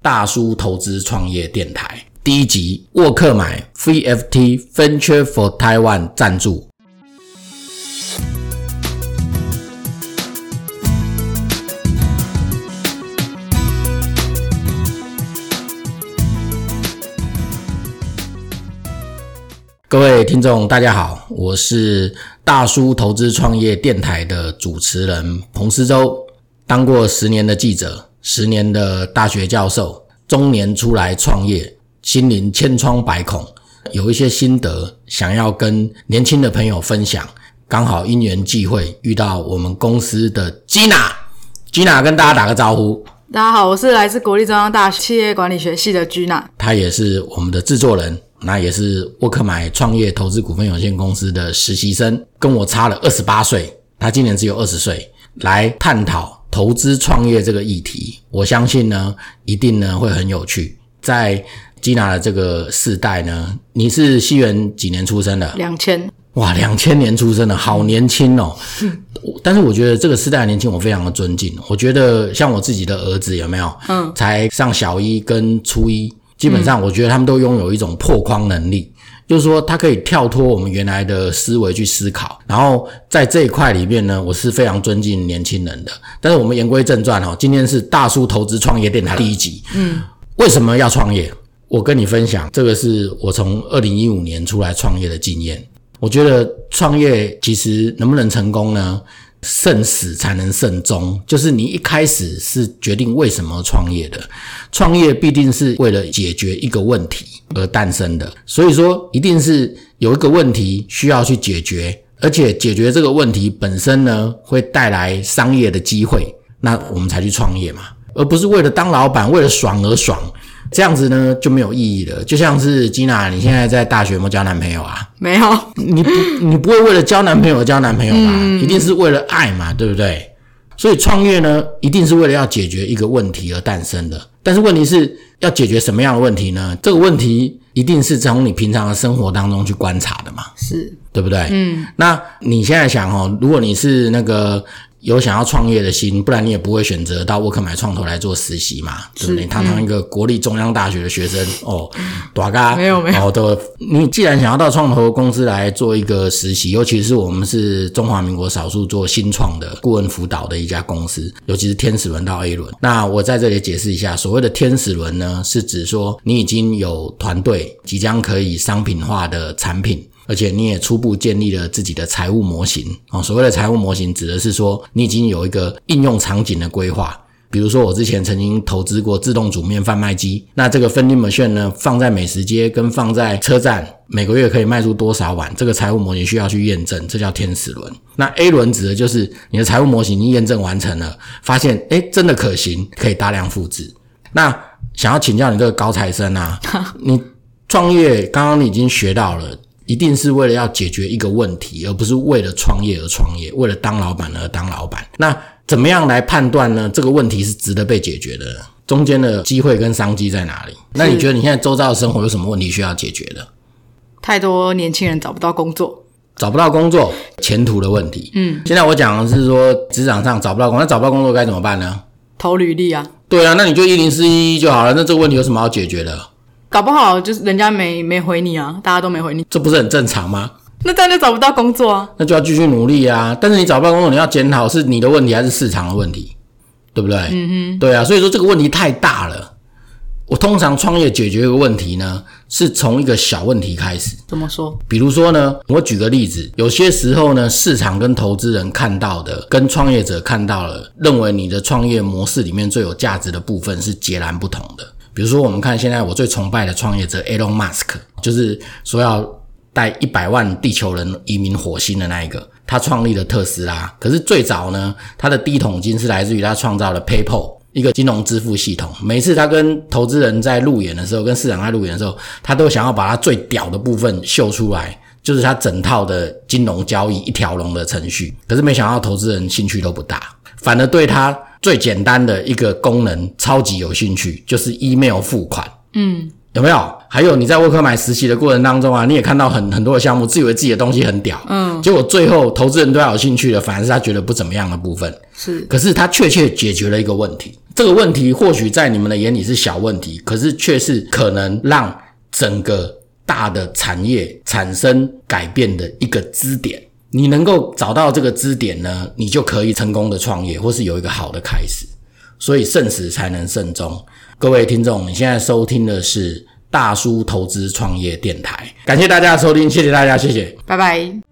大叔投资创业电台第一集，沃克买 VFT Venture for Taiwan 赞助。各位听众，大家好，我是大叔投资创业电台的主持人彭思周，当过十年的记者，十年的大学教授，中年出来创业，心灵千疮百孔，有一些心得想要跟年轻的朋友分享。刚好因缘际会遇到我们公司的 Gina，Gina 跟大家打个招呼。大家好，我是来自国立中央大学企业管理学系的 Gina，他也是我们的制作人。那也是沃克买创业投资股份有限公司的实习生，跟我差了二十八岁，他今年只有二十岁，来探讨投资创业这个议题。我相信呢，一定呢会很有趣。在基娜的这个世代呢，你是西元几年出生的？两千。哇，两千年出生的，好年轻哦。但是我觉得这个世代的年轻，我非常的尊敬。我觉得像我自己的儿子有没有？嗯，才上小一跟初一。基本上，我觉得他们都拥有一种破框能力，就是说，他可以跳脱我们原来的思维去思考。然后在这一块里面呢，我是非常尊敬年轻人的。但是我们言归正传哈，今天是大叔投资创业电台第一集。嗯，为什么要创业？我跟你分享，这个是我从二零一五年出来创业的经验。我觉得创业其实能不能成功呢？慎始才能慎终，就是你一开始是决定为什么创业的，创业必定是为了解决一个问题而诞生的，所以说一定是有一个问题需要去解决，而且解决这个问题本身呢会带来商业的机会，那我们才去创业嘛，而不是为了当老板，为了爽而爽。这样子呢就没有意义了，就像是吉娜，你现在在大学有没有交男朋友啊？没有，你不，你不会为了交男朋友交男朋友吧？一定是为了爱嘛，对不对？所以创业呢，一定是为了要解决一个问题而诞生的。但是问题是要解决什么样的问题呢？这个问题一定是从你平常的生活当中去观察的嘛，是对不对？嗯，那你现在想哦，如果你是那个。有想要创业的心，不然你也不会选择到沃克买创投来做实习嘛，对不对？堂堂一个国立中央大学的学生哦，大家没有没有的。你既然想要到创投公司来做一个实习，尤其是我们是中华民国少数做新创的顾问辅导的一家公司，尤其是天使轮到 A 轮。那我在这里解释一下，所谓的天使轮呢，是指说你已经有团队，即将可以商品化的产品。而且你也初步建立了自己的财务模型啊。所谓的财务模型，指的是说你已经有一个应用场景的规划。比如说，我之前曾经投资过自动煮面贩卖机，那这个 vending machine 呢，放在美食街跟放在车站，每个月可以卖出多少碗？这个财务模型需要去验证，这叫天使轮。那 A 轮指的就是你的财务模型已经验证完成了，发现哎真的可行，可以大量复制。那想要请教你这个高材生啊，你创业刚刚你已经学到了。一定是为了要解决一个问题，而不是为了创业而创业，为了当老板而当老板。那怎么样来判断呢？这个问题是值得被解决的，中间的机会跟商机在哪里？那你觉得你现在周遭的生活有什么问题需要解决的？太多年轻人找不到工作，找不到工作，前途的问题。嗯，现在我讲的是说职场上找不到工作，那找不到工作该怎么办呢？投履历啊。对啊，那你就一零四一就好了。那这个问题有什么好解决的？搞不好就是人家没没回你啊，大家都没回你，这不是很正常吗？那这样就找不到工作啊，那就要继续努力啊。但是你找不到工作，你要检讨是你的问题还是市场的问题，对不对？嗯哼，对啊。所以说这个问题太大了。我通常创业解决一个问题呢，是从一个小问题开始。怎么说？比如说呢，我举个例子，有些时候呢，市场跟投资人看到的，跟创业者看到了，认为你的创业模式里面最有价值的部分是截然不同的。比如说，我们看现在我最崇拜的创业者 Elon Musk，就是说要带一百万地球人移民火星的那一个，他创立了特斯拉。可是最早呢，他的第一桶金是来自于他创造了 PayPal 一个金融支付系统。每次他跟投资人在路演的时候，跟市场在路演的时候，他都想要把他最屌的部分秀出来，就是他整套的金融交易一条龙的程序。可是没想到投资人兴趣都不大，反而对他。最简单的一个功能，超级有兴趣，就是 email 付款。嗯，有没有？还有你在沃克买实习的过程当中啊，你也看到很很多的项目，自以为自己的东西很屌。嗯，结果最后投资人都要有兴趣的，反而是他觉得不怎么样的部分。是，可是他确切解决了一个问题。这个问题或许在你们的眼里是小问题，可是却是可能让整个大的产业产生改变的一个支点。你能够找到这个支点呢，你就可以成功的创业，或是有一个好的开始。所以慎始才能慎终。各位听众，你现在收听的是大叔投资创业电台，感谢大家的收听，谢谢大家，谢谢，拜拜。